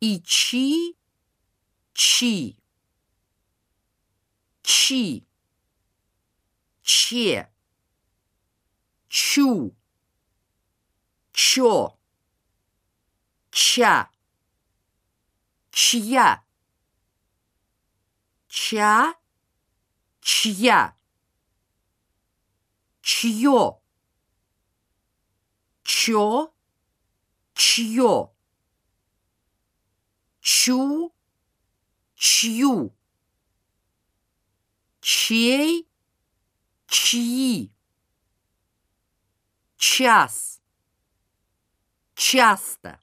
и чи, чи, чи, че, чу, чо, ча, чья, ча, чья, чье, чё, чье, чу, чью, чей, чьи, час, часто.